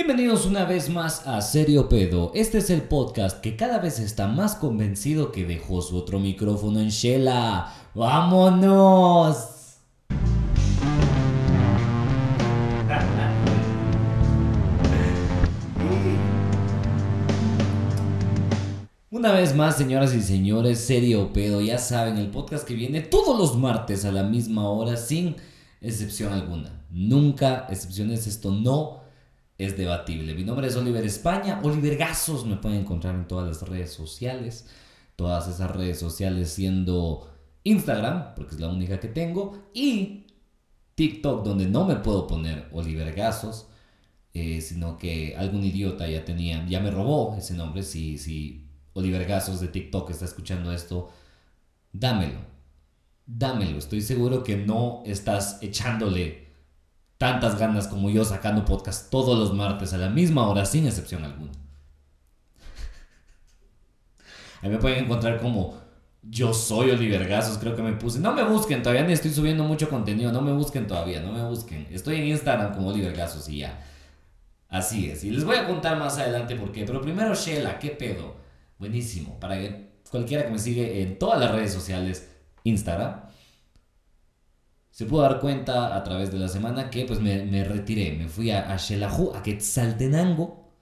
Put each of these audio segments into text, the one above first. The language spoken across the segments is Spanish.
Bienvenidos una vez más a Serio Pedo. Este es el podcast que cada vez está más convencido que dejó su otro micrófono en Shela. ¡Vámonos! Una vez más, señoras y señores, Serio Pedo, ya saben, el podcast que viene todos los martes a la misma hora, sin excepción alguna. Nunca excepciones, esto no es debatible. Mi nombre es Oliver España, Oliver Gazos, me pueden encontrar en todas las redes sociales, todas esas redes sociales siendo Instagram, porque es la única que tengo, y TikTok, donde no me puedo poner Oliver Gazos, eh, sino que algún idiota ya tenía, ya me robó ese nombre, si, si Oliver Gazos de TikTok está escuchando esto, dámelo, dámelo, estoy seguro que no estás echándole tantas ganas como yo sacando podcast todos los martes a la misma hora, sin excepción alguna. Ahí me pueden encontrar como yo soy Oliver Gazos, creo que me puse. No me busquen, todavía ni estoy subiendo mucho contenido, no me busquen todavía, no me busquen. Estoy en Instagram como Oliver Gazos y ya. Así es, y les voy a contar más adelante por qué. Pero primero, Shela, ¿qué pedo? Buenísimo. Para que cualquiera que me sigue en todas las redes sociales, Instagram, se pudo dar cuenta a través de la semana que pues me, retiré. Me fui a, a a Quetzaltenango,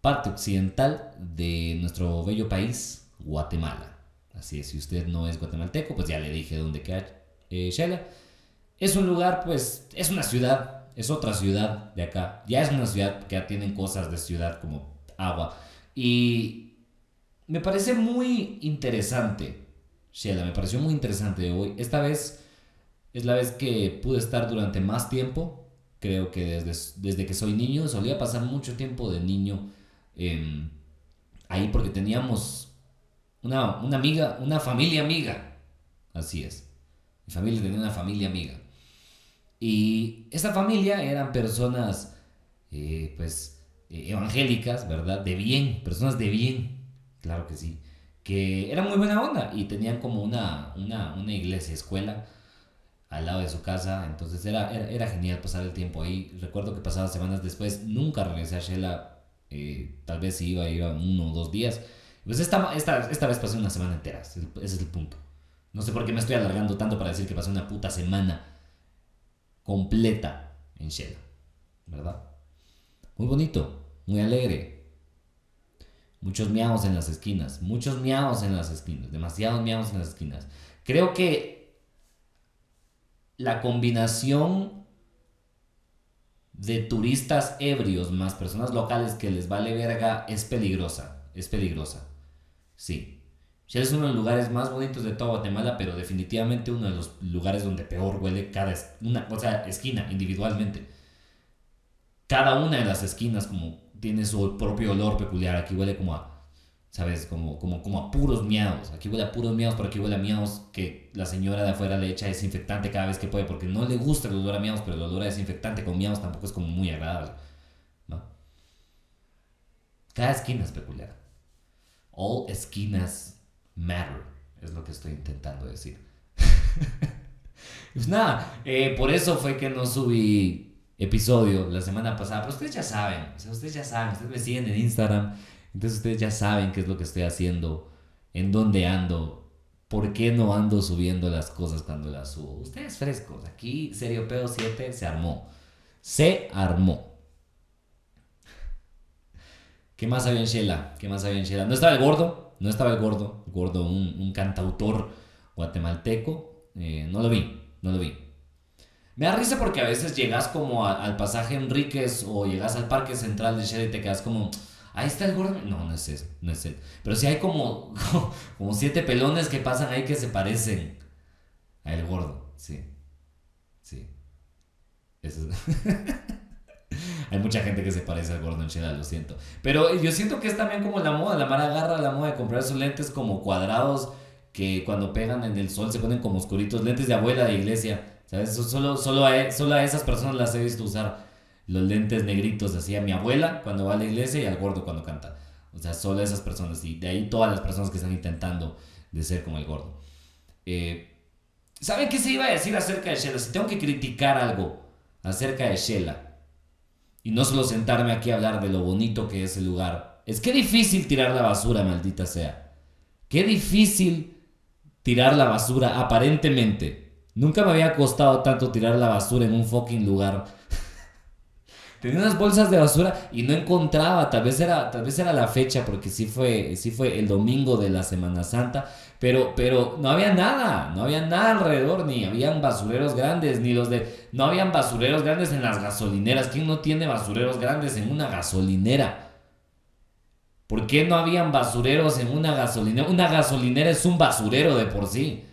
parte occidental de nuestro bello país, Guatemala. Así es, si usted no es guatemalteco, pues ya le dije dónde queda eh, Shela. Es un lugar, pues, es una ciudad, es otra ciudad de acá. Ya es una ciudad que ya tienen cosas de ciudad como agua. Y me parece muy interesante, Sheila, me pareció muy interesante hoy. Esta vez es la vez que pude estar durante más tiempo. Creo que desde, desde que soy niño, solía pasar mucho tiempo de niño em, ahí porque teníamos una, una amiga, una familia amiga. Así es. Mi familia tenía una familia amiga. Y esa familia eran personas, eh, pues, eh, evangélicas, ¿verdad? De bien, personas de bien Claro que sí. Que era muy buena onda y tenían como una, una, una iglesia, escuela al lado de su casa. Entonces era, era, genial pasar el tiempo ahí. Recuerdo que pasadas semanas después nunca regresé a Shela. Eh, tal vez si iba, iba uno o dos días. Pues esta, esta, esta vez pasé una semana entera. Ese es el punto. No sé por qué me estoy alargando tanto para decir que pasé una puta semana completa en Shela. ¿Verdad? Muy bonito, muy alegre. Muchos miados en las esquinas, muchos miados en las esquinas, demasiados miados en las esquinas. Creo que la combinación de turistas ebrios más personas locales que les vale verga es peligrosa, es peligrosa. Sí. es uno de los lugares más bonitos de toda Guatemala, pero definitivamente uno de los lugares donde peor huele cada una, o sea, esquina individualmente. Cada una de las esquinas como tiene su propio olor peculiar. Aquí huele como a, ¿sabes? Como, como, como a puros miados. Aquí huele a puros miados, pero aquí huele a miados que la señora de afuera le echa desinfectante cada vez que puede, porque no le gusta el olor a miados, pero el olor a desinfectante con miados tampoco es como muy agradable. ¿no? Cada esquina es peculiar. All esquinas matter, es lo que estoy intentando decir. pues nada, eh, por eso fue que no subí episodio la semana pasada, pero ustedes ya saben, ustedes ya saben, ustedes me siguen en Instagram, entonces ustedes ya saben qué es lo que estoy haciendo, en dónde ando, por qué no ando subiendo las cosas cuando las subo. Ustedes frescos, aquí Serio Pedo 7 se armó, se armó. ¿Qué más había en Shela? ¿Qué más había en Shela? No estaba el gordo, no estaba el gordo, gordo, un, cantautor guatemalteco, eh, no lo vi, no lo vi. Me da risa porque a veces llegas como al pasaje Enríquez o llegas al parque central de Shell y te quedas como, ahí está el gordo. No, no es él, no es él. Pero sí hay como, como siete pelones que pasan ahí que se parecen a el gordo. Sí, sí. hay mucha gente que se parece al gordo en Shell, lo siento. Pero yo siento que es también como la moda. La Mara agarra la moda de comprar sus lentes como cuadrados que cuando pegan en el sol se ponen como oscuritos. Lentes de abuela de iglesia Solo, solo, a, solo a esas personas las he visto usar los lentes negritos, así a mi abuela cuando va a la iglesia y al gordo cuando canta. O sea, solo esas personas. Y de ahí todas las personas que están intentando de ser como el gordo. Eh, ¿Saben qué se iba a decir acerca de Shela? Si tengo que criticar algo acerca de Shela, Y no solo sentarme aquí a hablar de lo bonito que es el lugar. Es que difícil tirar la basura, maldita sea. Qué difícil tirar la basura, aparentemente. Nunca me había costado tanto tirar la basura en un fucking lugar. Tenía unas bolsas de basura y no encontraba, tal vez era, tal vez era la fecha porque sí fue, sí fue el domingo de la Semana Santa, pero, pero no había nada, no había nada alrededor, ni habían basureros grandes, ni los de, no habían basureros grandes en las gasolineras. ¿Quién no tiene basureros grandes en una gasolinera? ¿Por qué no habían basureros en una gasolinera? Una gasolinera es un basurero de por sí.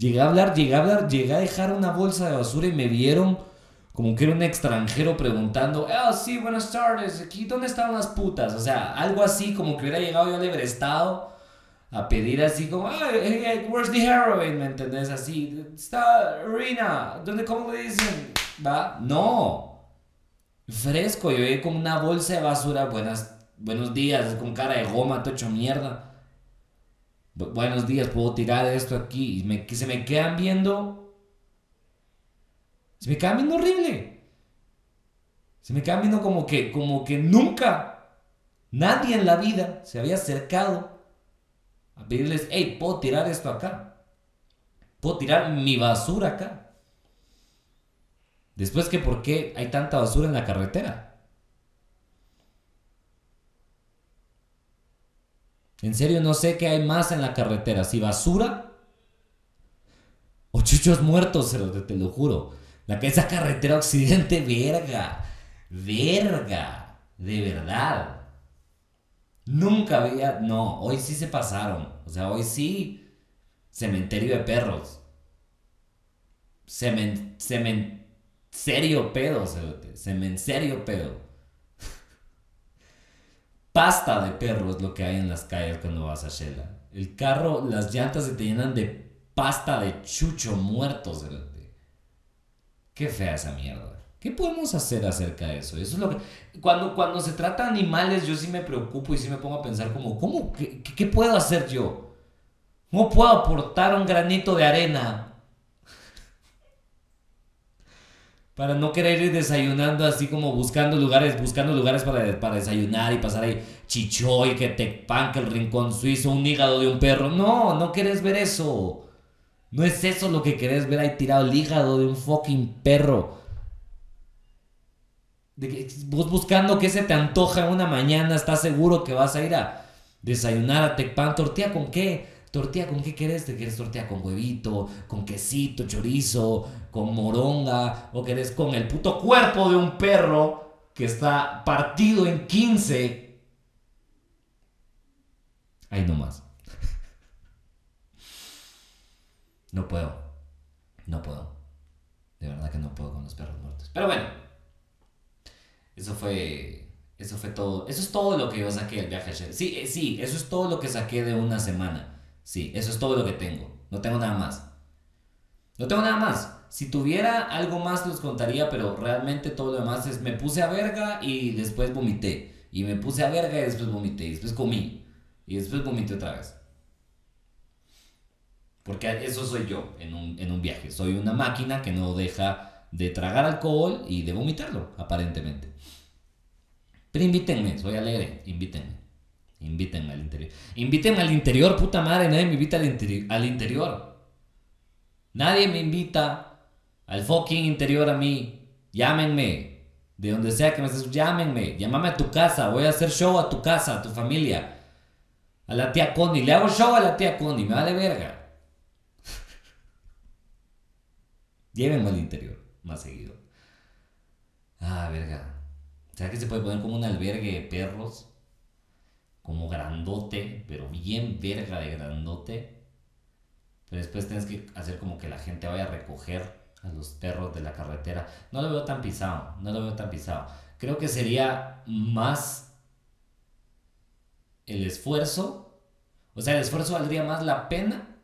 Llegué a hablar, llegué a hablar, llegué a dejar una bolsa de basura y me vieron como que era un extranjero preguntando, ah, sí, buenas tardes, aquí, ¿dónde están las putas? O sea, algo así como que hubiera llegado yo al Everestado a pedir así como, ah, where's the heroin? ¿Me entendés? Así, está Rina, ¿dónde, cómo le dicen? ¿Va? No. Fresco, yo llegué con una bolsa de basura, buenas, buenos días, con cara de goma, todo hecho mierda buenos días, puedo tirar esto aquí. Y me, se me quedan viendo. Se me quedan viendo horrible. Se me quedan viendo como que, como que nunca nadie en la vida se había acercado a pedirles, hey, puedo tirar esto acá. Puedo tirar mi basura acá. Después que, ¿por qué hay tanta basura en la carretera? En serio, no sé qué hay más en la carretera. Si basura o chuchos muertos, te lo juro. La que esa carretera occidente, verga. Verga. De verdad. Nunca había. No, hoy sí se pasaron. O sea, hoy sí. Cementerio de perros. Serio pedo, Semen, serio pedo pasta de perro es lo que hay en las calles cuando vas a Shela. El carro, las llantas se te llenan de pasta de chucho muertos. Qué fea esa mierda. ¿Qué podemos hacer acerca de eso? Eso es lo que... Cuando, cuando se trata de animales, yo sí me preocupo y sí me pongo a pensar como, ¿cómo? ¿Qué, qué puedo hacer yo? ¿Cómo puedo aportar un granito de arena para no querer ir desayunando así como buscando lugares, buscando lugares para, para desayunar y pasar ahí chichoy, que te panque el rincón suizo, un hígado de un perro. No, no querés ver eso. No es eso lo que querés ver ahí tirado el hígado de un fucking perro. De vos buscando qué se te antoja una mañana, estás seguro que vas a ir a desayunar a Tecpan tortilla con qué? ¿Tortilla con qué querés? ¿Te quieres tortilla con huevito, con quesito, chorizo, con moronga? ¿O querés con el puto cuerpo de un perro que está partido en 15? Ahí nomás. No puedo. No puedo. De verdad que no puedo con los perros muertos. Pero bueno. Eso fue. Eso fue todo. Eso es todo lo que yo saqué del viaje. Sí, eh, sí, eso es todo lo que saqué de una semana. Sí, eso es todo lo que tengo. No tengo nada más. No tengo nada más. Si tuviera algo más los contaría, pero realmente todo lo demás es me puse a verga y después vomité. Y me puse a verga y después vomité. Y después comí. Y después vomité otra vez. Porque eso soy yo en un, en un viaje. Soy una máquina que no deja de tragar alcohol y de vomitarlo, aparentemente. Pero invítenme, soy alegre, invítenme. Invítenme al interior. Invítenme al interior, puta madre. Nadie me invita al, al interior. Nadie me invita al fucking interior a mí. Llámenme. De donde sea que me estés, llámenme. Llámame a tu casa. Voy a hacer show a tu casa, a tu familia. A la tía Connie. Le hago show a la tía Connie. Me vale verga. Llévenme al interior. Más seguido. Ah, verga. ¿Será que se puede poner como un albergue de perros? Como grandote, pero bien verga de grandote. Pero después tienes que hacer como que la gente vaya a recoger a los perros de la carretera. No lo veo tan pisado, no lo veo tan pisado. Creo que sería más el esfuerzo, o sea, el esfuerzo valdría más la pena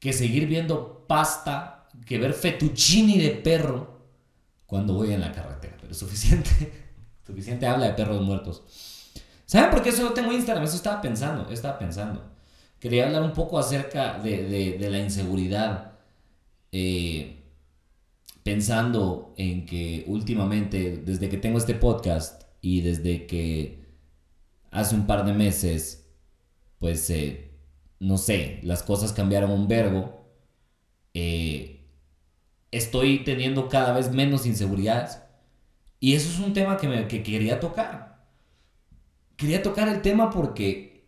que seguir viendo pasta, que ver fettuccini de perro cuando voy en la carretera. Pero suficiente, suficiente habla de perros muertos. ¿Saben por qué solo tengo Instagram? Eso estaba pensando, estaba pensando. Quería hablar un poco acerca de, la inseguridad. Eh, pensando en que últimamente, desde que tengo este podcast y desde que hace un par de meses, pues, eh, no sé, las cosas cambiaron un verbo, eh, estoy teniendo cada vez menos inseguridades. Y eso es un tema que, me, que quería tocar. Quería tocar el tema porque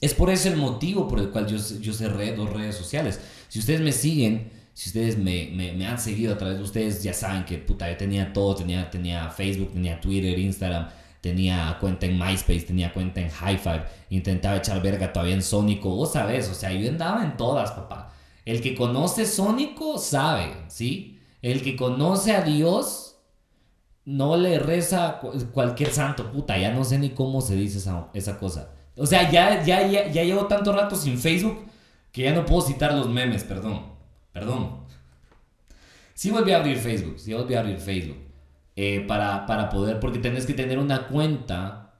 es por ese el motivo por el cual yo, yo cerré dos redes sociales. Si ustedes me siguen, si ustedes me, han seguido a través de ustedes, ya saben que puta, yo tenía todo, tenía, tenía Facebook, tenía Twitter, Instagram, tenía cuenta en MySpace, tenía cuenta en High Five, intentaba echar verga todavía en Sónico, vos sabes, o sea, yo andaba en todas, papá. El que conoce Sónico sabe, ¿sí? El que conoce a Dios no le reza cualquier santo, puta, ya no sé ni cómo se dice esa, esa cosa. O sea, ya, ya, ya, ya llevo tanto rato sin Facebook que ya no puedo citar los memes, perdón. Perdón. Sí volví a abrir Facebook, sí volví a abrir Facebook. Eh, para, para poder, porque tenés que tener una cuenta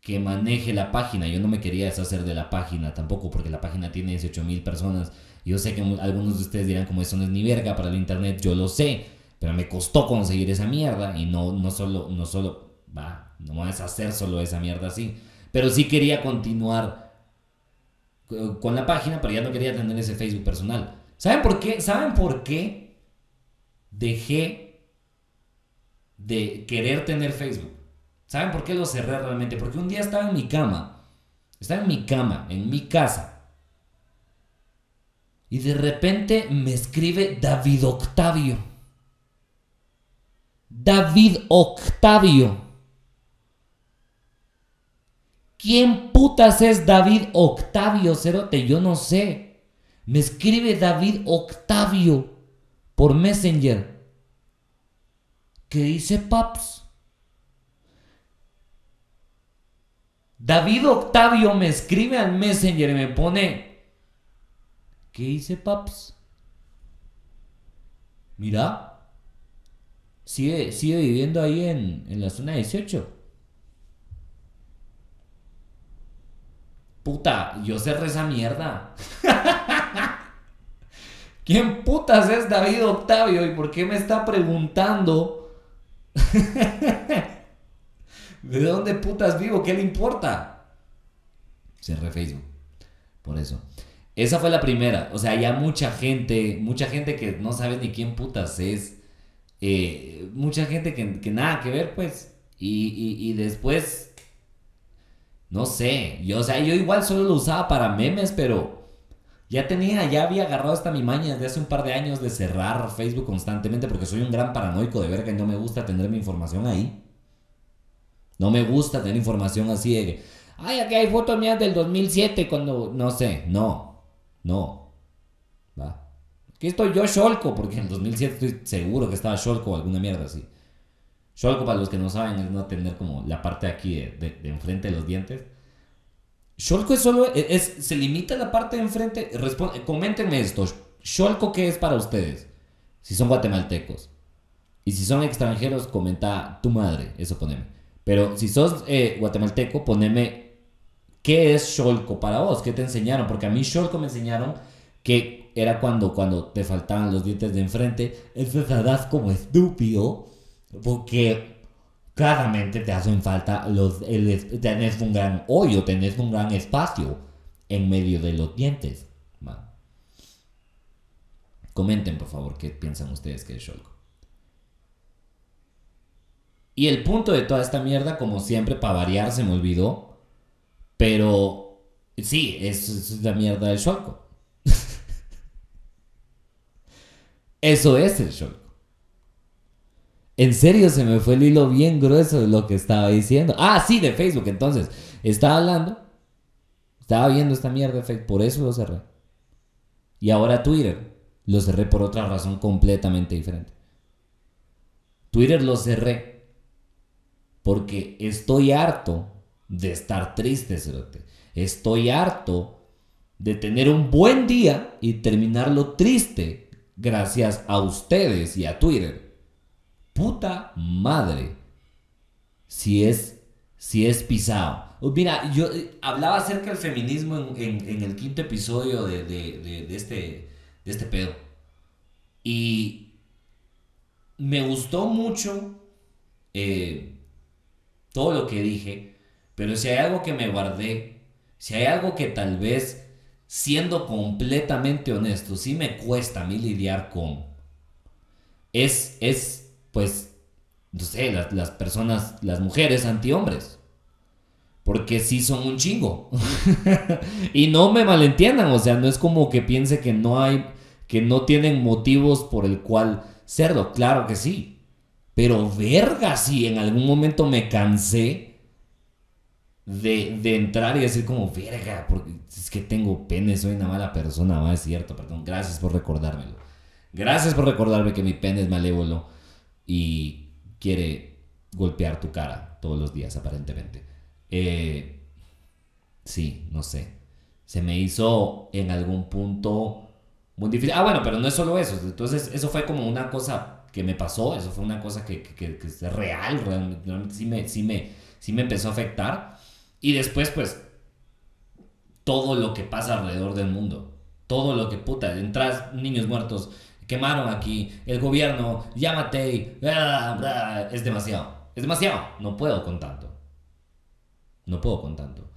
que maneje la página. Yo no me quería deshacer de la página tampoco, porque la página tiene 18 mil personas. Yo sé que algunos de ustedes dirán como eso no es ni verga para el internet, yo lo sé, pero me costó conseguir esa mierda y no, no solo, no solo, va, no voy a deshacer solo esa mierda así, pero sí quería continuar con la página, pero ya no quería tener ese Facebook personal. ¿Saben por qué? ¿Saben por qué dejé de querer tener Facebook? ¿Saben por qué lo cerré realmente? Porque un día estaba en mi cama, estaba en mi cama, en mi casa, y de repente me escribe David Octavio. David Octavio. ¿Quién putas es David Octavio, Cerote? Yo no sé. Me escribe David Octavio por Messenger. ¿Qué dice Paps? David Octavio me escribe al Messenger y me pone, ¿qué dice Paps? Mira, sigue, sigue viviendo ahí en, en la zona 18. Puta, yo cerré esa mierda. ¿Quién putas es David Octavio y por qué me está preguntando? ¿De dónde putas vivo? ¿Qué le importa? Cerré Facebook. Por eso. Esa fue la primera. O sea, ya mucha gente, mucha gente que no sabe ni quién putas es. Eh, mucha gente que, nada que ver, pues. Y, y después, no sé. Yo, o sea, yo igual solo lo usaba para memes, pero ya tenía, ya había agarrado hasta mi maña desde hace un par de años de cerrar Facebook constantemente porque soy un gran paranoico de verga y no me gusta tener mi información ahí. No me gusta tener información así de que, ay, aquí hay fotos mías del 2007 cuando, no sé, no, no. Va. Aquí estoy yo Sholko, porque en el 2007 estoy seguro que estaba Sholko o alguna mierda así. Sholko, para los que no saben, es no tener como la parte de aquí de enfrente de los dientes. Sholko es solo, e, es, se limita la parte de enfrente. coméntenme esto. Sholko, ¿qué es para ustedes? Si son guatemaltecos. Y si son extranjeros, comenta tu madre. Eso poneme. Pero si sos eh, guatemalteco, poneme qué es Sholko para vos. ¿Qué te enseñaron? Porque a mí Sholko me enseñaron que era cuando, cuando te faltaban los dientes de enfrente. Entonces como estúpido. Porque claramente te hacen falta los, el, tenés un gran hoyo, tenés un gran espacio en medio de los dientes. Comenten por favor qué piensan ustedes que es Sholko. Y el punto de toda esta mierda, como siempre, para variar, se me olvidó. Pero sí, es, es la mierda del Sholko. Eso es el Sholko. En serio, se me fue el hilo bien grueso de lo que estaba diciendo. Ah, sí, de Facebook. Entonces, estaba hablando. Estaba viendo esta mierda de Facebook. Por eso lo cerré. Y ahora Twitter. Lo cerré por otra razón completamente diferente. Twitter lo cerré. Porque estoy harto de estar triste, cerote. Estoy harto de tener un buen día y terminarlo triste gracias a ustedes y a Twitter puta madre si es, si es pisado. Oh, mira, yo eh, hablaba acerca del feminismo en, el quinto episodio de, este, de este pedo. Y me gustó mucho eh, todo lo que dije, pero si hay algo que me guardé, si hay algo que tal vez, siendo completamente honesto, sí me cuesta a mí lidiar con, es, es pues, no sé, las, las personas, las mujeres antihombres. Porque sí son un chingo. y no me malentiendan, o sea, no es como que piense que no hay, que no tienen motivos por el cual serlo. Claro que sí. Pero verga, si en algún momento me cansé de, de, entrar y decir como, verga, porque es que tengo pene, soy una mala persona, va, es cierto, perdón. Gracias por recordármelo. Gracias por recordarme que mi pene es malévolo y quiere golpear tu cara todos los días, aparentemente. Eh, sí, no sé. Se me hizo en algún punto muy difícil. Ah, bueno, pero no es solo eso. Entonces, eso fue como una cosa que me pasó. Eso fue una cosa que, que, es real. Realmente, sí, me, sí, me, sí me empezó a afectar. Y después, pues, todo lo que pasa alrededor del mundo. Todo lo que, puta, entras niños muertos, quemaron aquí, el gobierno, llámate, es demasiado. Es demasiado. No puedo con tanto. No puedo con tanto.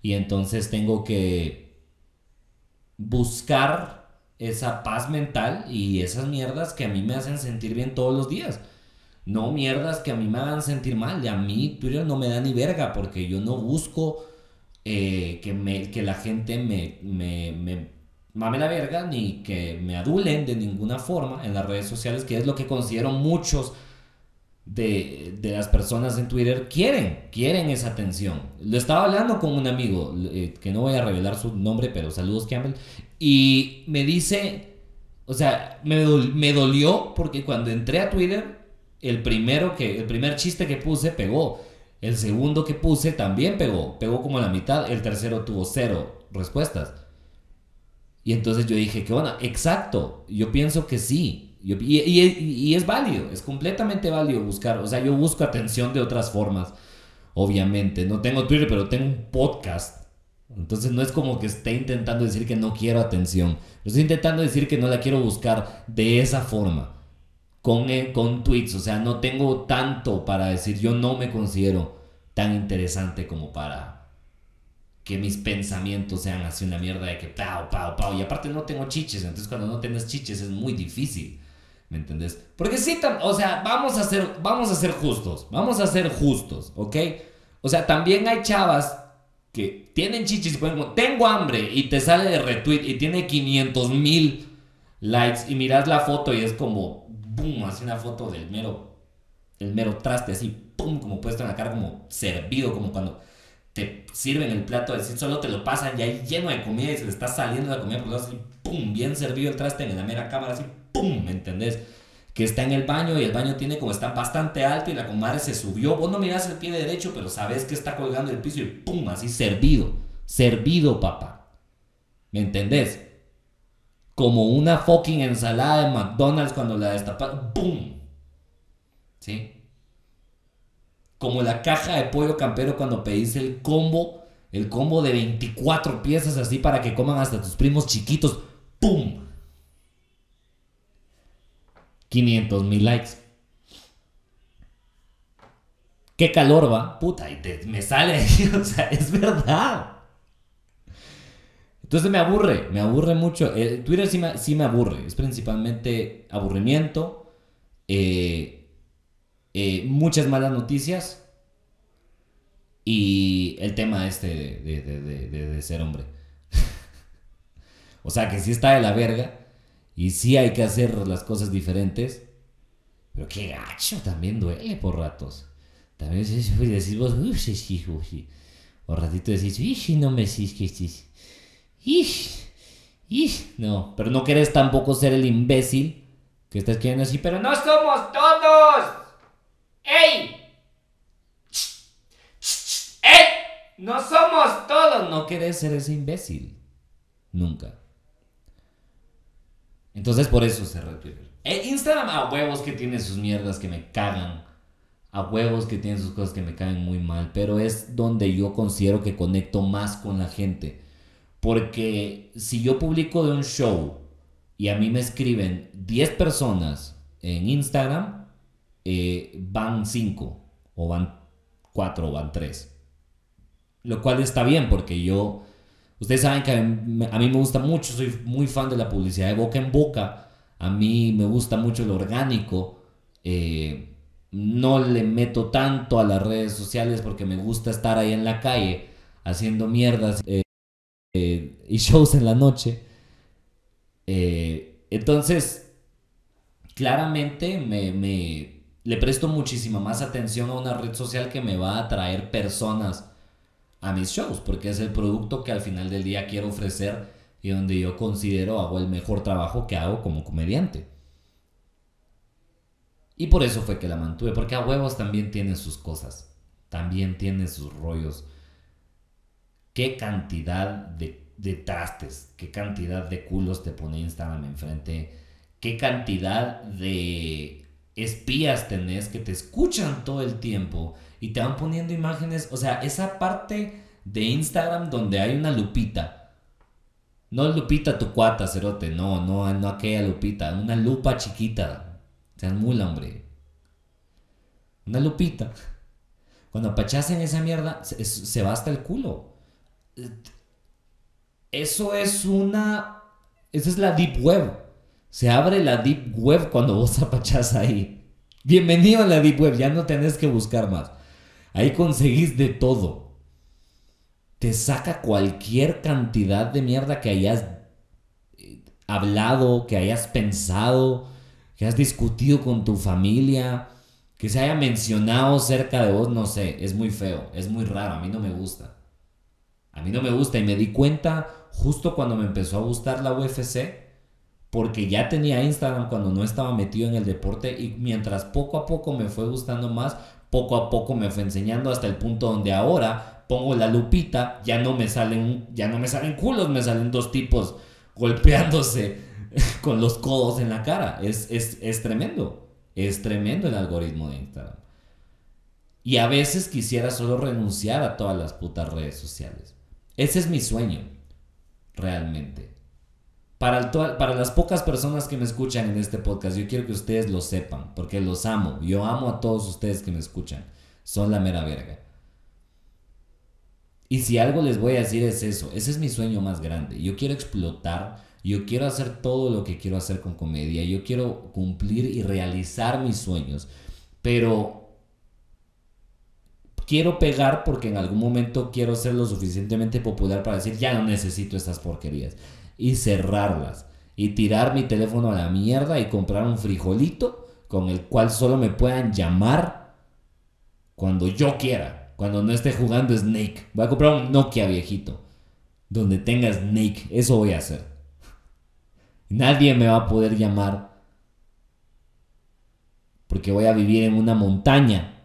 Y entonces tengo que buscar esa paz mental y esas mierdas que a mí me hacen sentir bien todos los días. No mierdas que a mí me hagan sentir mal. Y a mí Twitter no me da ni verga porque yo no busco eh, que, me, que la gente me, me, me mame la verga ni que me adulen de ninguna forma en las redes sociales, que es lo que considero muchos de, las personas en Twitter quieren, quieren esa atención. Lo estaba hablando con un amigo, eh, que no voy a revelar su nombre, pero saludos Campbell, y me dice, o sea, me dolió porque cuando entré a Twitter, el primero que, el primer chiste que puse pegó, el segundo que puse también pegó, pegó como la mitad, el tercero tuvo cero respuestas. Y entonces yo dije, ¿qué onda? Exacto, yo pienso que sí, y, es válido, es completamente válido buscar. O sea, yo busco atención de otras formas, obviamente. No tengo Twitter, pero tengo un podcast. Entonces no es como que esté intentando decir que no quiero atención. Estoy intentando decir que no la quiero buscar de esa forma. Con, eh, con tweets. O sea, no tengo tanto para decir. Yo no me considero tan interesante como para que mis pensamientos sean así una mierda de que pau, pau, pau. Y aparte no tengo chiches. Entonces cuando no tienes chiches es muy difícil. ¿Me entendés? Porque sí, o sea, vamos a ser, vamos a ser justos, vamos a ser justos, ¿ok? O sea, también hay chavas que tienen chichis y ponen tengo hambre y te sale de retweet y tiene 500 mil likes y miras la foto y es como, boom, así una foto del mero, el mero traste, así, pum, como puesto en la cara, como servido, como cuando te sirven el plato, así solo te lo pasan ya lleno de comida y se le está saliendo la comida por así, pum, bien servido el traste en la mera cámara, así, ¡pum! ¿Me entendés? Que está en el baño y el baño tiene como está bastante alto y la comadre se subió. Vos no mirás el pie derecho, pero sabes que está colgando el piso y ¡pum! Así servido. Servido, papá. ¿Me entendés? Como una fucking ensalada de McDonald's cuando la destapas. ¡Pum! ¿Sí? Como la caja de pollo campero cuando pedís el combo. El combo de 24 piezas así para que coman hasta tus primos chiquitos. ¡Pum! 500 mil likes. ¿Qué calor va? Puta, y me sale, o sea, es verdad. Entonces me aburre, me aburre mucho. Eh, Twitter sí me, aburre, es principalmente aburrimiento, eh, eh, muchas malas noticias y el tema este de ser hombre. o sea, que sí está de la verga. Y sí hay que hacer las cosas diferentes. Pero qué gacho, también duele por ratos. También decís vos, uff, sí, sí. O ratito decís, ¡ish! No me decís que. ¡Ish! ¡ish! No, pero no querés tampoco ser el imbécil que estás queriendo así, pero no somos todos. ¡Ey! ¡Ey! No somos todos. No querés ser ese imbécil. Nunca. Entonces por eso se Twitter. Eh, Instagram a huevos que tiene sus mierdas que me cagan. A huevos que tiene sus cosas que me caen muy mal. Pero es donde yo considero que conecto más con la gente. Porque si yo publico de un show y a mí me escriben 10 personas en Instagram, eh, van cinco, o van cuatro, o van tres. Lo cual está bien porque yo, ustedes saben que a mí, me gusta mucho, soy muy fan de la publicidad de boca en boca, a mí me gusta mucho lo orgánico, eh, no le meto tanto a las redes sociales porque me gusta estar ahí en la calle haciendo mierdas eh, eh, y shows en la noche. entonces, claramente me, me, le presto muchísima más atención a una red social que me va a atraer personas a mis shows, porque es el producto que al final del día quiero ofrecer y donde yo considero hago el mejor trabajo que hago como comediante. Y por eso fue que la mantuve, porque a huevos también tiene sus cosas, también tiene sus rollos. Qué cantidad de, de trastes, qué cantidad de culos te pone Instagram enfrente, qué cantidad de espías tenés que te escuchan todo el tiempo y te van poniendo imágenes, o sea, esa parte de Instagram donde hay una lupita. No lupita tu cuata, cerote, no, no, no aquella lupita, una lupa chiquita. Sean muy hombre. Una lupita. Cuando en esa mierda, se, se va hasta el culo. Eso es una. Esa es la deep web. Se abre la deep web cuando vos apachás ahí. Bienvenido a la deep web, ya no tenés que buscar más. Ahí conseguís de todo. Te saca cualquier cantidad de mierda que hayas eh, hablado, que hayas pensado, que hayas discutido con tu familia, que se haya mencionado cerca de vos, no sé, es muy feo, es muy raro, a mí no me gusta. A mí no me gusta y me di cuenta justo cuando me empezó a gustar la UFC, porque ya tenía Instagram cuando no estaba metido en el deporte y mientras poco a poco me fue gustando más, poco a poco me fue enseñando hasta el punto donde ahora pongo la lupita, ya no me salen, ya no me salen culos, me salen dos tipos golpeándose con los codos en la cara. Es, es tremendo. Es tremendo el algoritmo de Instagram. Y a veces quisiera solo renunciar a todas las putas redes sociales. Ese es mi sueño, realmente. Para, las pocas personas que me escuchan en este podcast, yo quiero que ustedes lo sepan, porque los amo. Yo amo a todos ustedes que me escuchan. Son la mera verga. Y si algo les voy a decir es eso, ese es mi sueño más grande. Yo quiero explotar, yo quiero hacer todo lo que quiero hacer con comedia, yo quiero cumplir y realizar mis sueños, pero quiero pegar porque en algún momento quiero ser lo suficientemente popular para decir, ya no necesito estas porquerías y cerrarlas. Y tirar mi teléfono a la mierda y comprar un frijolito con el cual solo me puedan llamar cuando yo quiera. Cuando no esté jugando Snake. Voy a comprar un Nokia viejito. Donde tenga Snake. Eso voy a hacer. Nadie me va a poder llamar. Porque voy a vivir en una montaña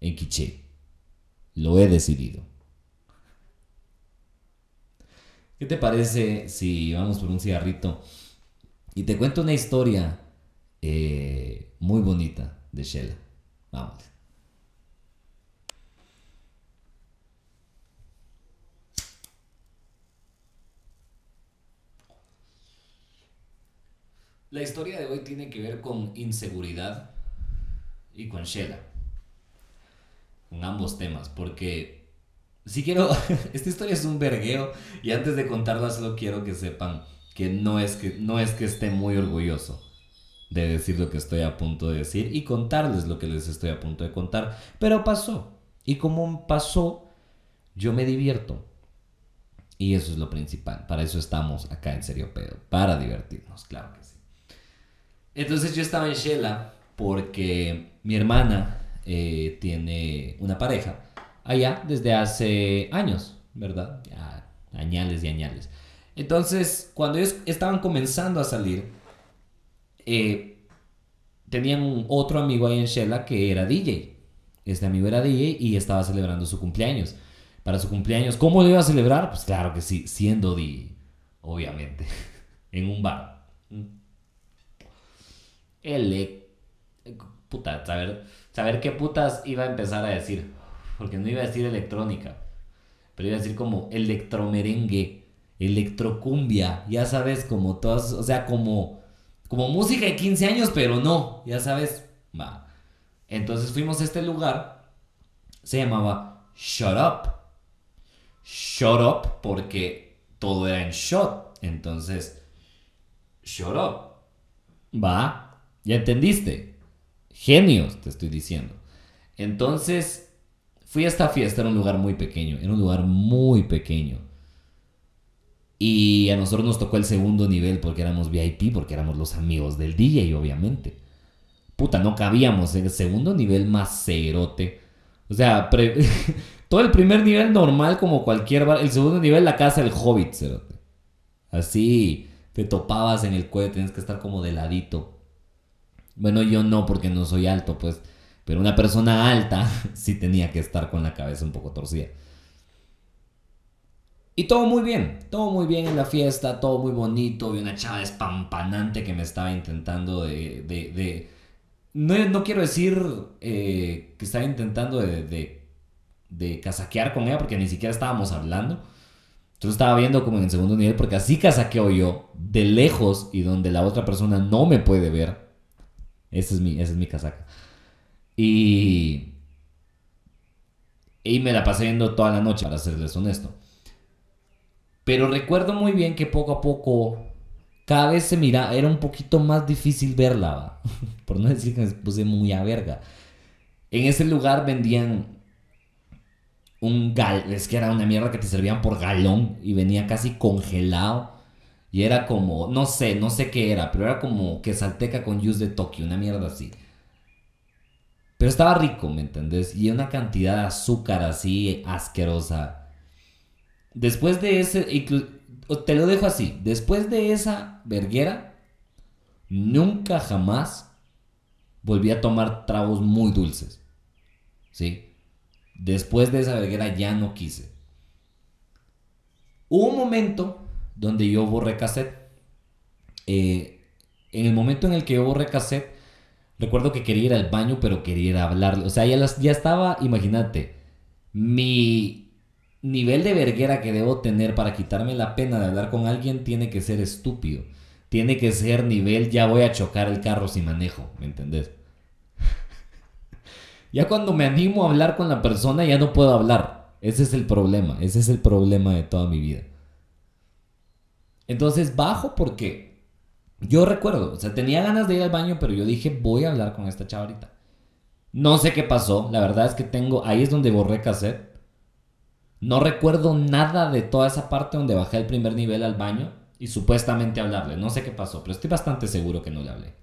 en Quiché. Lo he decidido. ¿Qué te parece si vamos por un cigarrito y te cuento una historia eh, muy bonita de Shella? Vamos. La historia de hoy tiene que ver con inseguridad y con Shella. Con ambos temas, porque si quiero, esta historia es un vergueo y antes de contarla solo quiero que sepan que no es que, no es que esté muy orgulloso de decir lo que estoy a punto de decir y contarles lo que les estoy a punto de contar, pero pasó. Y como pasó, yo me divierto. Y eso es lo principal. Para eso estamos acá en Serio Pedo. Para divertirnos, claro que sí. Entonces yo estaba en Shela porque mi hermana eh, tiene una pareja allá desde hace años, ¿verdad? Ya, añales y añales. Entonces, cuando ellos estaban comenzando a salir, eh, tenían otro amigo ahí en Shela que era DJ. Este amigo era DJ y estaba celebrando su cumpleaños. Para su cumpleaños, ¿cómo lo iba a celebrar? Pues claro que sí, siendo DJ, obviamente, en un bar. El puta, saber, saber qué putas iba a empezar a decir porque no iba a decir electrónica, pero iba a decir como electromerengue, electrocumbia, ya sabes, como todas, o sea, como, como música de 15 años, pero no, ya sabes, va. Entonces fuimos a este lugar, se llamaba Shut Up. Shut Up porque todo era en shot. Entonces, Shut Up. Va, ya entendiste. Genios, te estoy diciendo. Entonces, fui a esta fiesta, era un lugar muy pequeño, era un lugar muy pequeño. Y a nosotros nos tocó el segundo nivel porque éramos VIP, porque éramos los amigos del DJ, obviamente. Puta, no cabíamos en el segundo nivel más cerote. O sea, todo el primer nivel normal como cualquier bar. El segundo nivel la casa del hobbit, cerote. Así, te topabas en el cuello, tienes que estar como de ladito. Bueno, yo no porque no soy alto, pues. Pero una persona alta sí tenía que estar con la cabeza un poco torcida. Y todo muy bien, todo muy bien en la fiesta, todo muy bonito. Vi una chava espampanante que me estaba intentando de... de, No, quiero decir eh, que estaba intentando de, de, de casaquear con ella porque ni siquiera estábamos hablando. Entonces estaba viendo como en el segundo nivel porque así casaqueo yo de lejos y donde la otra persona no me puede ver. Esa es mi, esa es mi casaca. Y... Y me la pasé viendo toda la noche, para serles honesto. Pero recuerdo muy bien que poco a poco, cada vez se mira, era un poquito más difícil verla, por no decir que me puse muy a verga. En ese lugar vendían un gal, es que era una mierda que te servían por galón y venía casi congelado. Y era como, no sé, no sé qué era, pero era como que salteca con juice de Tokio, una mierda así. Pero estaba rico, ¿me entendés? Y una cantidad de azúcar así asquerosa. Después de ese, te lo dejo así, después de esa verguera, nunca jamás volví a tomar tragos muy dulces. ¿Sí? Después de esa verguera ya no quise. Hubo un momento donde yo borré cassette. Eh, en el momento en el que yo borré cassette, recuerdo que quería ir al baño, pero quería ir a hablarle. O sea, ya, ya estaba, imagínate, mi nivel de verguera que debo tener para quitarme la pena de hablar con alguien tiene que ser estúpido. Tiene que ser nivel ya voy a chocar el carro si manejo, ¿me entendés? ya cuando me animo a hablar con la persona ya no puedo hablar. Ese es el problema, ese es el problema de toda mi vida. Entonces bajo porque yo recuerdo, o sea, tenía ganas de ir al baño, pero yo dije, voy a hablar con esta chavarita. No sé qué pasó, la verdad es que tengo, ahí es donde borré cassette no recuerdo nada de toda esa parte donde bajé el primer nivel al baño y supuestamente hablarle. No sé qué pasó, pero estoy bastante seguro que no le hablé.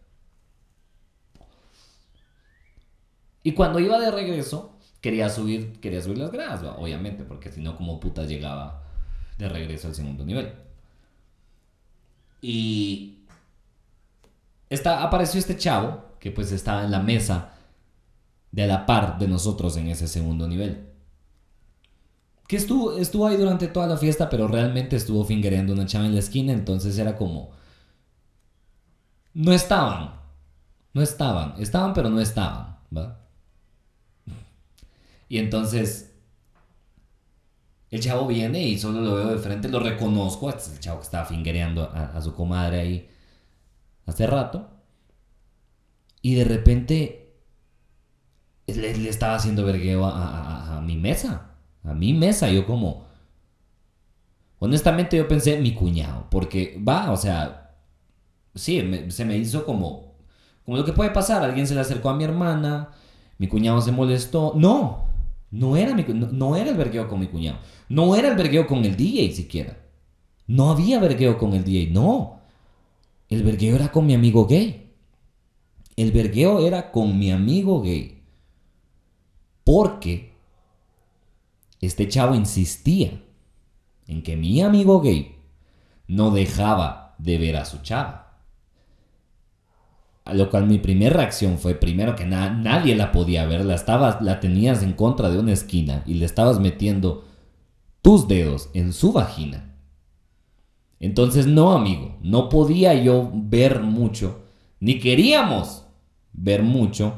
Y cuando iba de regreso, quería subir, quería subir las gradas, obviamente, porque si no, como puta llegaba de regreso al segundo nivel. Y está, apareció este chavo que pues estaba en la mesa de la par de nosotros en ese segundo nivel que estuvo, estuvo ahí durante toda la fiesta, pero realmente estuvo fingereando una chava en la esquina, entonces era como... No estaban, no estaban, estaban pero no estaban, ¿va? Y entonces el chavo viene y solo lo veo de frente, lo reconozco, este es el chavo que estaba fingereando a, su comadre ahí hace rato. Y de repente le, estaba haciendo vergueo a mi mesa. A mi mesa, yo como... Honestamente yo pensé mi cuñado, porque va, o sea, sí, se me hizo como, como lo que puede pasar, alguien se le acercó a mi hermana, mi cuñado se molestó, no, no era, mi, no, era el vergueo con mi cuñado, no era el vergueo con el DJ siquiera, no había vergueo con el DJ, no, el vergueo era con mi amigo gay, el vergueo era con mi amigo gay, porque este chavo insistía en que mi amigo gay no dejaba de ver a su chava. A lo cual mi primera reacción fue primero que nadie la podía ver, la, estabas, la tenías en contra de una esquina y le estabas metiendo tus dedos en su vagina. Entonces no, amigo, no podía yo ver mucho, ni queríamos ver mucho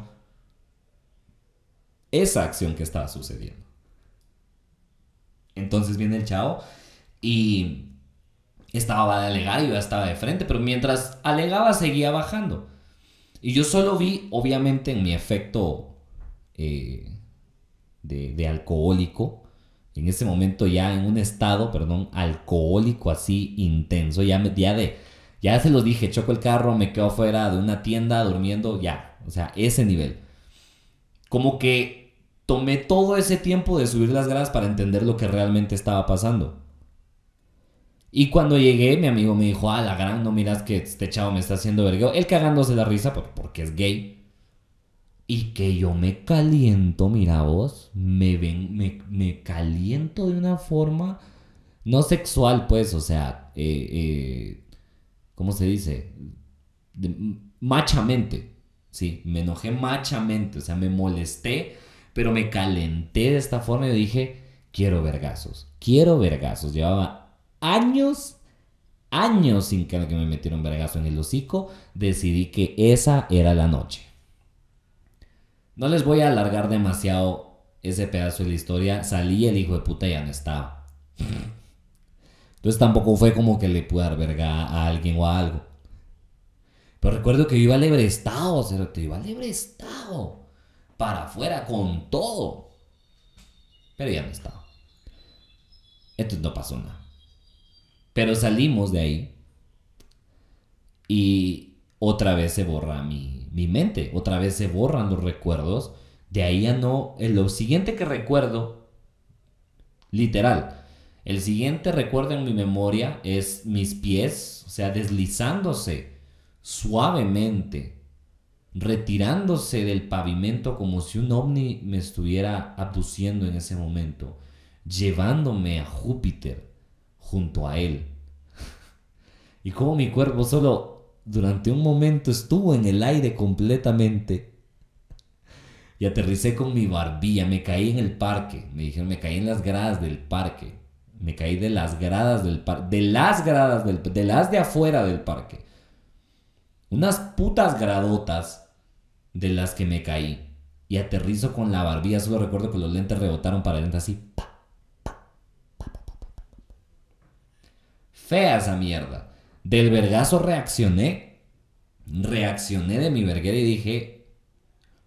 esa acción que estaba sucediendo. Entonces viene el chavo y estaba de alegar y yo estaba de frente, pero mientras alegaba seguía bajando. Y yo solo vi, obviamente en mi efecto eh, de, alcohólico. En ese momento ya en un estado, perdón, alcohólico así intenso. Ya, me, ya de, ya se los dije, choco el carro, me quedo fuera de una tienda durmiendo, ya. O sea, ese nivel. Como que tomé todo ese tiempo de subir las gradas para entender lo que realmente estaba pasando. Y cuando llegué, mi amigo me dijo, ah, la gran, no miras que este chavo me está haciendo vergueo. Él cagándose la risa porque es gay. Y que yo me caliento, mira vos, me me, caliento de una forma no sexual, pues, o sea, eh, eh, ¿cómo se dice? machamente, sí, me enojé machamente, o sea, me molesté, pero me calenté de esta forma y dije, quiero vergazos, quiero vergazos. Llevaba años, años sin que me metieron vergazo en el hocico, decidí que esa era la noche. No les voy a alargar demasiado ese pedazo de la historia. Salí el hijo de puta ya no estaba. Entonces tampoco fue como que le pude dar verga a alguien o a algo. Pero recuerdo que yo iba libre estado, o te iba libre estado. Para afuera con todo. Pero ya no estaba. Entonces no pasó nada. Pero salimos de ahí. Y otra vez se borra mi, mente, otra vez se borran los recuerdos. De ahí ya no, lo siguiente que recuerdo, literal, el siguiente recuerdo en mi memoria es mis pies, o sea, deslizándose suavemente, retirándose del pavimento como si un ovni me estuviera abduciendo en ese momento, llevándome a Júpiter junto a él. Y como mi cuerpo solo durante un momento estuvo en el aire completamente. Y aterricé con mi barbilla, me caí en el parque. Me dijeron, me caí en las gradas del parque. Me caí de las gradas del parque. De las gradas del De las de afuera del parque. Unas putas gradotas de las que me caí. Y aterrizo con la barbilla. Solo recuerdo que los lentes rebotaron para adentro así. Fea esa mierda. Del vergazo reaccioné. Reaccioné de mi verguera y dije,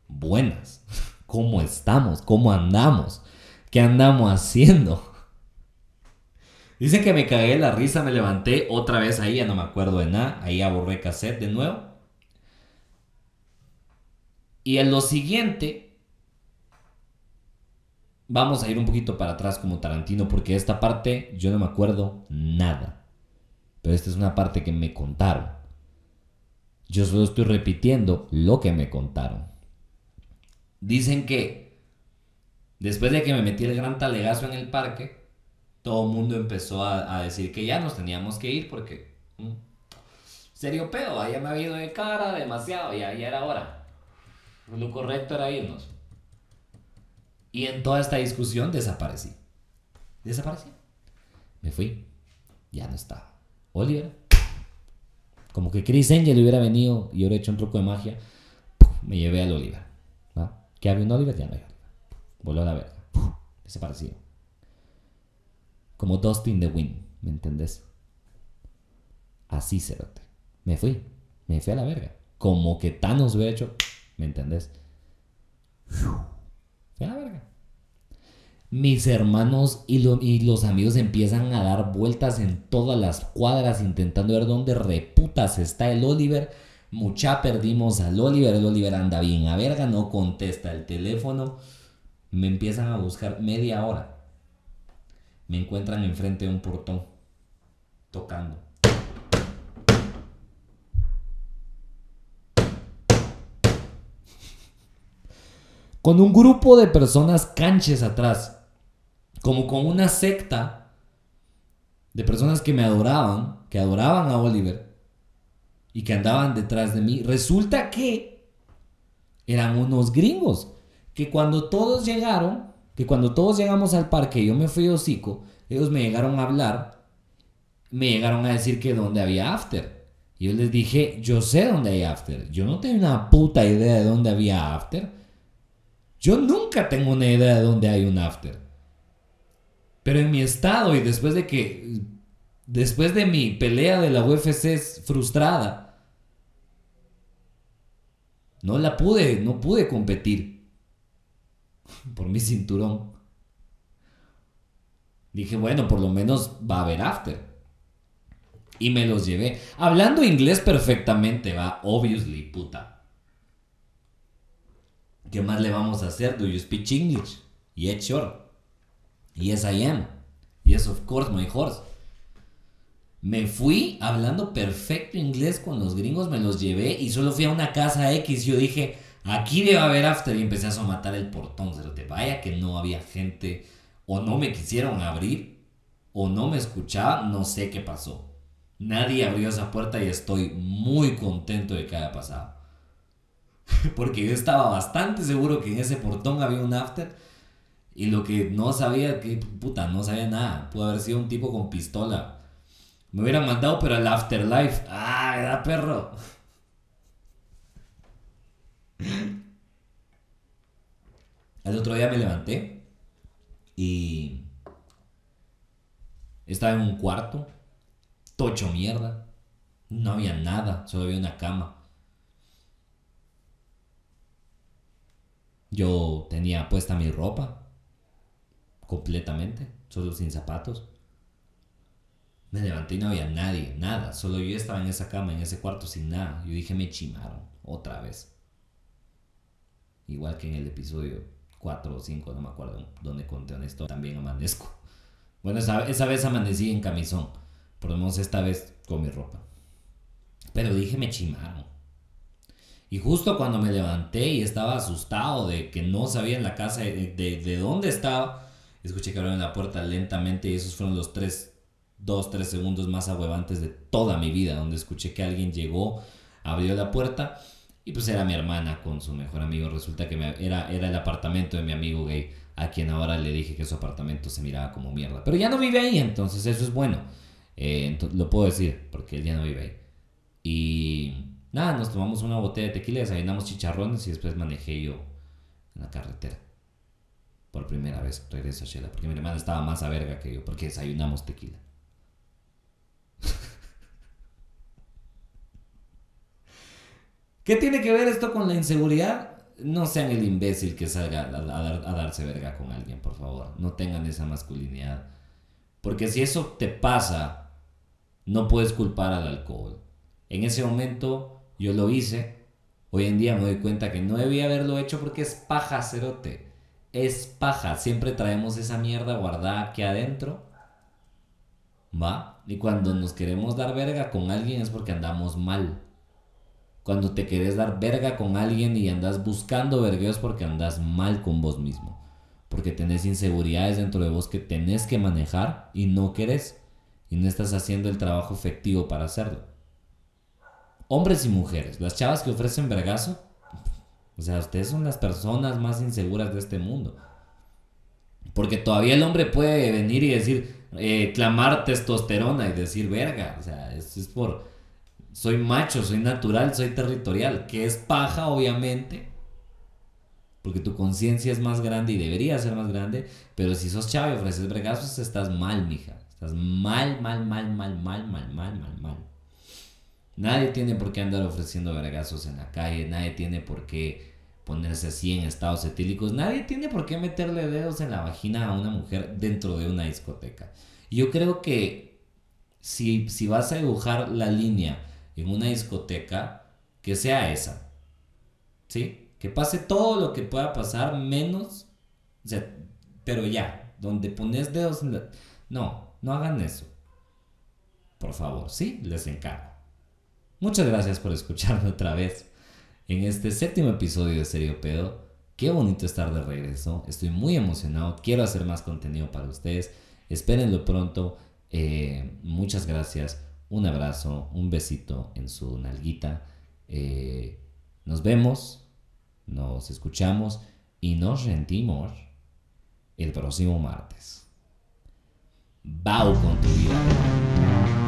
buenas, ¿cómo estamos? ¿Cómo andamos? ¿Qué andamos haciendo? Dicen que me cagué la risa, me levanté otra vez ahí, ya no me acuerdo de nada. Ahí aborré cassette de nuevo. Y en lo siguiente, vamos a ir un poquito para atrás como Tarantino, porque esta parte yo no me acuerdo nada. Pero esta es una parte que me contaron. Yo solo estoy repitiendo lo que me contaron. Dicen que después de que me metí el gran talegazo en el parque, todo el mundo empezó a, decir que ya nos teníamos que ir porque... Mm, serio pedo, ya me había ido de cara demasiado, ya, ya era hora. Lo correcto era irnos. Y en toda esta discusión desaparecí. Desaparecí. Me fui. Ya no estaba. Oliver. Como que Chris Angel hubiera venido y hubiera hecho un truco de magia. Me llevé al Oliver. ¿no? ¿Que había un Oliver? Ya no hay Oliver. Voló a la verga. Desapareció. Como Dustin the Wind. ¿Me entendés? Así, cerote. Me fui. Me fui a la verga. Como que Thanos hubiera hecho. ¿Me entendés? Fui a la verga mis hermanos y, los amigos empiezan a dar vueltas en todas las cuadras intentando ver dónde reputas está el Oliver. Mucha perdimos al Oliver, el Oliver anda bien a verga, no contesta el teléfono. Me empiezan a buscar media hora. Me encuentran enfrente de un portón, tocando. Con un grupo de personas canches atrás como con una secta de personas que me adoraban, que adoraban a Oliver y que andaban detrás de mí. Resulta que eran unos gringos que cuando todos llegaron, que cuando todos llegamos al parque, yo me fui hocico, ellos me llegaron a hablar, me llegaron a decir que dónde había after. Y yo les dije, yo sé dónde hay after. Yo no tengo una puta idea de dónde había after. Yo nunca tengo una idea de dónde hay un after. Pero en mi estado y después de que, después de mi pelea de la UFC frustrada, no la pude, no pude competir. por mi cinturón. Dije, bueno, por lo menos va a haber after. Y me los llevé. Hablando inglés perfectamente, va, obviously, puta. ¿Qué más le vamos a hacer? Do you speak English? Yes, sure. Yes, I am. Yes, of course, my horse. Me fui hablando perfecto inglés con los gringos, me los llevé y solo fui a una casa X. Yo dije, aquí debe haber after y empecé a somatar el portón. Se te vaya que no había gente o no me quisieron abrir o no me escuchaban, no sé qué pasó. Nadie abrió esa puerta y estoy muy contento de que haya pasado. Porque yo estaba bastante seguro que en ese portón había un after. Y lo que no sabía, que puta, no sabía nada. Pudo haber sido un tipo con pistola. Me hubieran mandado, pero al afterlife. ¡Ah, era perro! El otro día me levanté y estaba en un cuarto tocho mierda. No había nada, solo había una cama. Yo tenía puesta mi ropa completamente, solo sin zapatos. Me levanté y no había nadie, nada, solo yo estaba en esa cama, en ese cuarto sin nada. Yo dije, me chimaron, otra vez. Igual que en el episodio 4 o 5, no me acuerdo, donde conté historia, también amanezco. Bueno, esa, esa vez amanecí en camisón. Por lo menos esta vez con mi ropa. Pero dije, me chimaron. Y justo cuando me levanté y estaba asustado de que no sabía en la casa de, de, dónde estaba, escuché que abrieron la puerta lentamente y esos fueron los tres, dos, tres segundos más ahuevantes de toda mi vida, donde escuché que alguien llegó, abrió la puerta y pues era mi hermana con su mejor amigo. Resulta que era, era el apartamento de mi amigo gay, a quien ahora le dije que su apartamento se miraba como mierda. Pero ya no vive ahí, entonces eso es bueno. Eh, lo puedo decir porque él ya no vive ahí. Y nada, nos tomamos una botella de tequila, desayunamos chicharrones y después manejé yo en la carretera. Por primera vez regreso a Shela, porque mi hermana estaba más a verga que yo, porque desayunamos tequila. ¿Qué tiene que ver esto con la inseguridad? No sean el imbécil que salga a darse verga con alguien, por favor. No tengan esa masculinidad. Porque si eso te pasa no puedes culpar al alcohol. En ese momento yo lo hice. Hoy en día me doy cuenta que no debía haberlo hecho porque es paja, cerote. Es paja. Siempre traemos esa mierda guardada aquí adentro. ¿Va? Y cuando nos queremos dar verga con alguien es porque andamos mal. Cuando te quieres dar verga con alguien y andas buscando vergueos porque andas mal con vos mismo. Porque tenés inseguridades dentro de vos que tenés que manejar y no querés y no estás haciendo el trabajo efectivo para hacerlo. Hombres y mujeres, las chavas que ofrecen vergazo, o sea, ustedes son las personas más inseguras de este mundo. Porque todavía el hombre puede venir y decir, eh, clamar testosterona y decir verga. O sea, es por, soy macho, soy natural, soy territorial, que es paja, obviamente. Porque tu conciencia es más grande y debería ser más grande. Pero si sos chavo y ofreces vergazos, estás mal, mija. Estás mal, mal, mal, mal, mal, mal, mal, mal, mal. Nadie tiene por qué andar ofreciendo vergazos en la calle, nadie tiene por qué ponerse así en estados etílicos, nadie tiene por qué meterle dedos en la vagina a una mujer dentro de una discoteca. Yo creo que si, si vas a dibujar la línea en una discoteca, que sea esa. ¿Sí? Que pase todo lo que pueda pasar, menos, o sea, pero ya, donde pones dedos en la... No, no hagan eso. Por favor, sí, les encargo. Muchas gracias por escucharme otra vez en este séptimo episodio de Serio Pedo. Qué bonito estar de regreso. Estoy muy emocionado. Quiero hacer más contenido para ustedes. Espérenlo pronto. Eh, muchas gracias. Un abrazo, un besito en su nalguita. Eh, nos vemos, nos escuchamos y nos sentimos el próximo martes. Bow con tu vida.